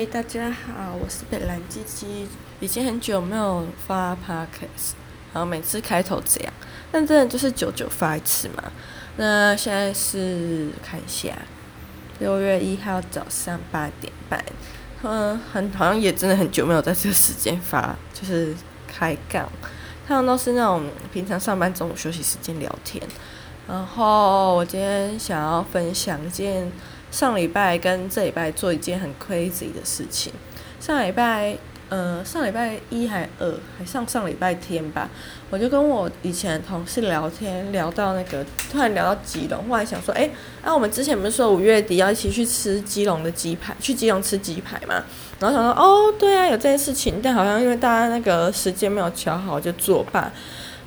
嗨，大家好，我是北兰鸡鸡，已经很久没有发 podcast，然后每次开头这样，但真的就是久久发一次嘛。那现在是看一下，六月一号早上八点半，嗯，很好像也真的很久没有在这个时间发，就是开杠，通常都是那种平常上班中午休息时间聊天。然后我今天想要分享一件。上礼拜跟这礼拜做一件很 crazy 的事情。上礼拜，呃，上礼拜一还二，还上上礼拜天吧，我就跟我以前同事聊天，聊到那个，突然聊到基隆，后来想说，哎，那、我们之前不是说五月底要一起去吃基隆的鸡排，去基隆吃鸡排嘛？然后想说，哦，对啊，有这件事情，但好像因为大家那个时间没有调好，就作罢。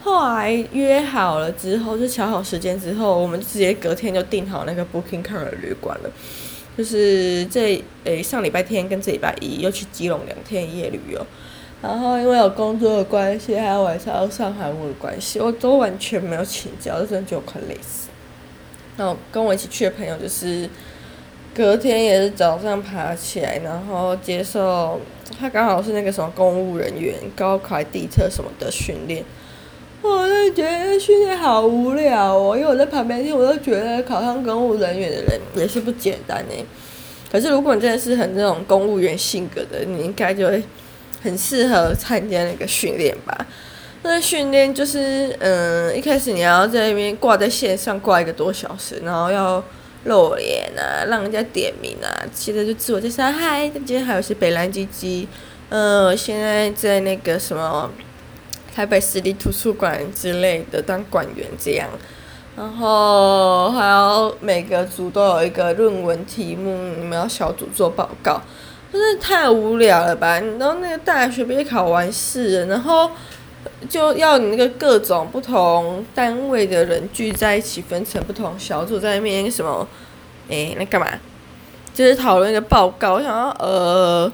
后来约好了之后，就乔好时间之后，我们就直接隔天就订好那个 Booking Car 的旅馆了。就是这诶、上礼拜天跟这礼拜一又去基隆两天一夜旅游，然后因为有工作的关系，还有晚上要上韩文的关系，我都完全没有请假，就真的就快累死。然后跟我一起去的朋友就是隔天也是早上爬起来，然后接受他刚好是那个什么公务人员高考地特什么的训练。我就觉得训练好无聊哦，因为我在旁边听，我都觉得考上公务人员的人也是不简单呢。可是如果你真的是很那种公务员性格的，你应该就会很适合参加那个训练吧。那训练就是，嗯，一开始你要在那边挂在线上挂一个多小时，然后要露脸啊，让人家点名啊，接着就自我介绍，嗨，今天还有是北兰鸡鸡，呃，现在在那个什么。台北市立图书馆之类的当馆员这样，然后还要每个组都有一个论文题目，你们要小组做报告，真的太无聊了吧？然后那个大学毕业考完试，然后就要你那个各种不同单位的人聚在一起，分成不同小组，在那边什么？诶，那干嘛？就是讨论一个报告。我想要呃。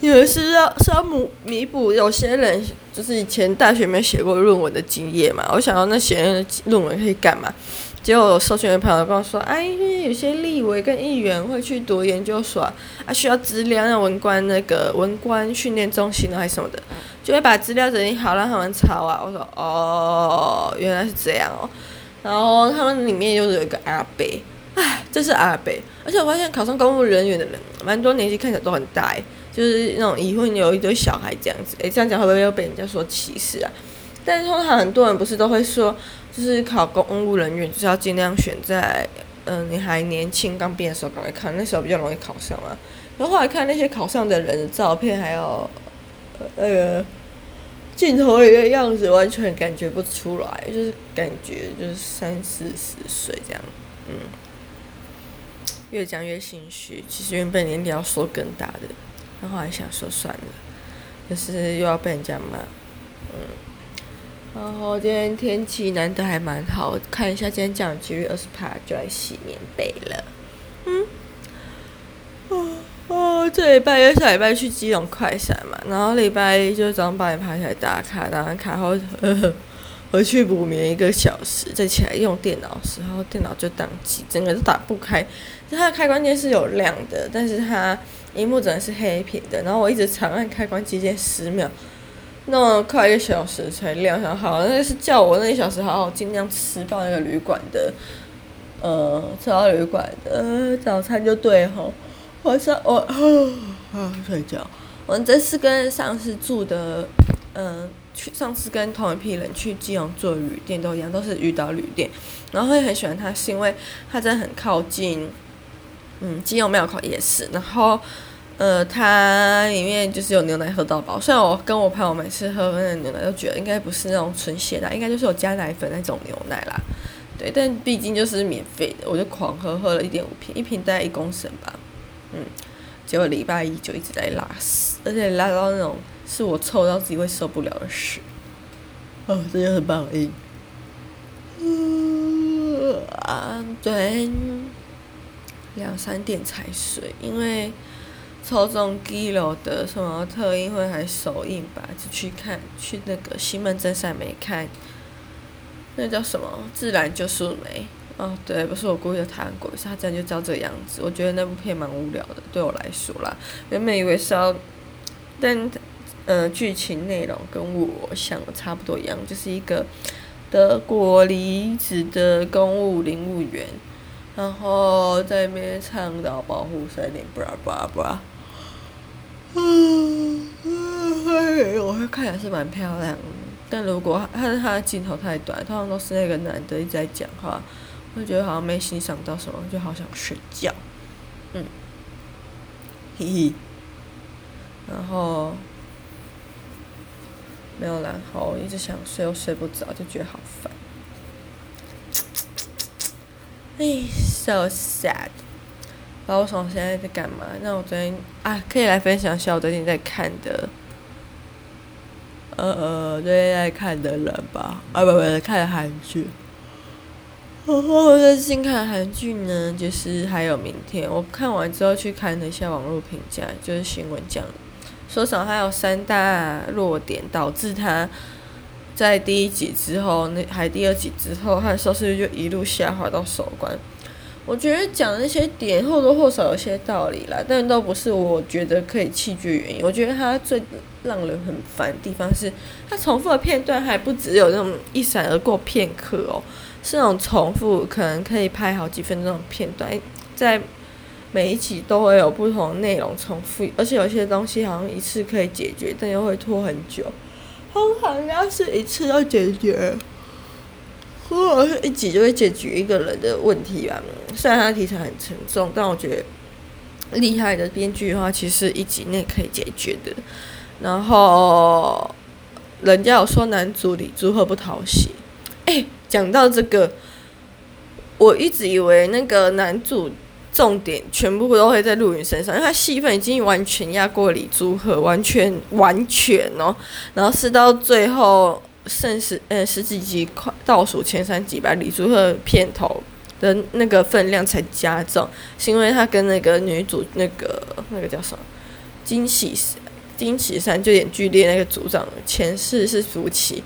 也是要是要弥弥补有些人就是以前大学没写过论文的经验嘛，我想要那写论文可以干嘛？结果我收学的朋友跟我说，哎，因为有些立委跟议员会去读研究所啊，啊需要资料，那文官那个文官训练中心还是什么的，就会把资料整理好让他们抄啊。我说哦，原来是这样哦。然后他们里面又有一个阿伯，哎，这是阿伯，而且我发现考上公务人员的人，蛮多年纪看起来都很大哎。就是那种已婚有一堆小孩这样子，诶、这样讲会不会又被人家说歧视啊？但是通常很多人不是都会说，就是考公务人员就是要尽量选在，嗯、你还年轻刚毕业的时候赶快看，那时候比较容易考上啊。然后后来看那些考上的人的照片，还有那个镜头里的样子，完全感觉不出来，就是感觉就是三四十岁这样，嗯。越讲越心虚，其实原本年龄要说更大的。然后还想说算了，就是又要被人家骂，嗯。然后今天天气难得还蛮好，看一下今天降雨几率二十趴，就来洗棉被了。嗯。哦哦，这礼拜又下礼拜去基隆快闪嘛，然后礼拜一就早上八点爬起来打卡，打完卡后呵呵 回去补眠一个小时，再起来用电脑时候电脑就宕机，整个都打不开。就它的开关键是有亮的，但是它。荧幕真的是黑屏的，然后我一直长按开关机键十秒，弄了快一个小时才亮上。好，那是叫我那一小时好好尽量吃到那个旅馆的，呃，吃到旅馆的早餐就对吼。晚上我啊睡觉。我这次跟上次住的，嗯、去上次跟同一批人去基隆住旅店都一样，都是鱼岛旅店。然后会很喜欢它，是因为它真的很靠近。嗯，基隆庙口夜市，然后，呃，它里面就是有牛奶喝到饱。虽然我跟我朋友每次喝那个牛奶都觉得应该不是那种纯鲜奶，应该就是有加奶粉那种牛奶啦。对，但毕竟就是免费的，我就狂喝，喝了一点五瓶，一瓶大概一公升吧。嗯，结果礼拜一就一直在拉屎，而且拉到那种是我臭到自己会受不了的屎。哦，这就很不好意思。嗯啊，对。两三点才睡，因为抽中基隆的什么特映会还首映吧，就去看去那个西门真善美看，那叫什么自然就是美，哦，对，不是我故意的台湾鬼，是他这样就照这个样子。我觉得那部片蛮无聊的，对我来说啦。原本以为是要，但呃，剧情内容跟我想的差不多一样，就是一个德国离职的公务领务员，然后在那边倡导保护森林，布拉布拉布拉。嗯，我会看起来是蛮漂亮的，但如果他他的镜头太短，通常都是那个男的一直在讲话。我觉得好像没欣赏到什么，就好想睡觉。嗯，嘿嘿。然后没有然后，一直想睡又睡不着，就觉得好烦。哎，so sad。然后我从现在在干嘛？那我昨天啊，可以来分享一下我最近在看的，呃呃，最近在看的人吧。啊不不，看韩剧。我最近看韩剧呢，就是还有明天。我看完之后去看了一下网络评价，就是新闻讲，说什么还有三大弱点导致他在第一集之后，那还第二集之后，他的收视率就一路下滑到收官。我觉得讲那些点或多或少有些道理啦，但都不是我觉得可以弃剧原因。我觉得他最让人很烦的地方是，他重复的片段还不只有那种一闪而过片刻哦。是那种重复，可能可以拍好几分钟的片段，在每一集都会有不同的内容重复，而且有些东西好像一次可以解决，但又会拖很久。通常要是一次要解决，或者是一集就会解决一个人的问题吧。虽然它题材很沉重，但我觉得厉害的编剧的话，其实一集内可以解决的。然后人家有说男主李朱赫不讨喜，哎、讲到这个，我一直以为那个男主重点全部都会在陆云身上，因为他戏份已经完全压过李朱赫，完全完全哦。然后是到最后剩十呃十几集快倒数前三集吧，李朱赫片头的那个分量才加重，是因为他跟那个女主那个那个叫什么金喜金喜善就演剧烈那个组长前世是夫妻。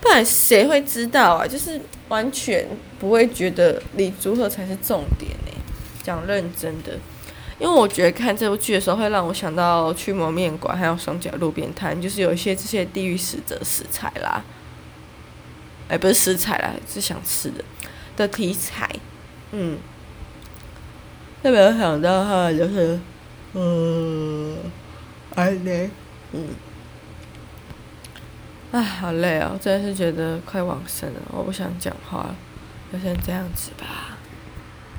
不然谁会知道啊？就是完全不会觉得李朱赫才是重点。讲认真的，因为我觉得看这部剧的时候，会让我想到《驱魔面馆》还有《双甲路边摊》，就是有一些这些地狱使者食材啦，哎，不是食材啦，是想吃的的题材。嗯，特别想到哈，就是嗯，哎嘞，嗯。唉，好累哦，真的是觉得快往生了，我不想讲话了，就先这样子吧。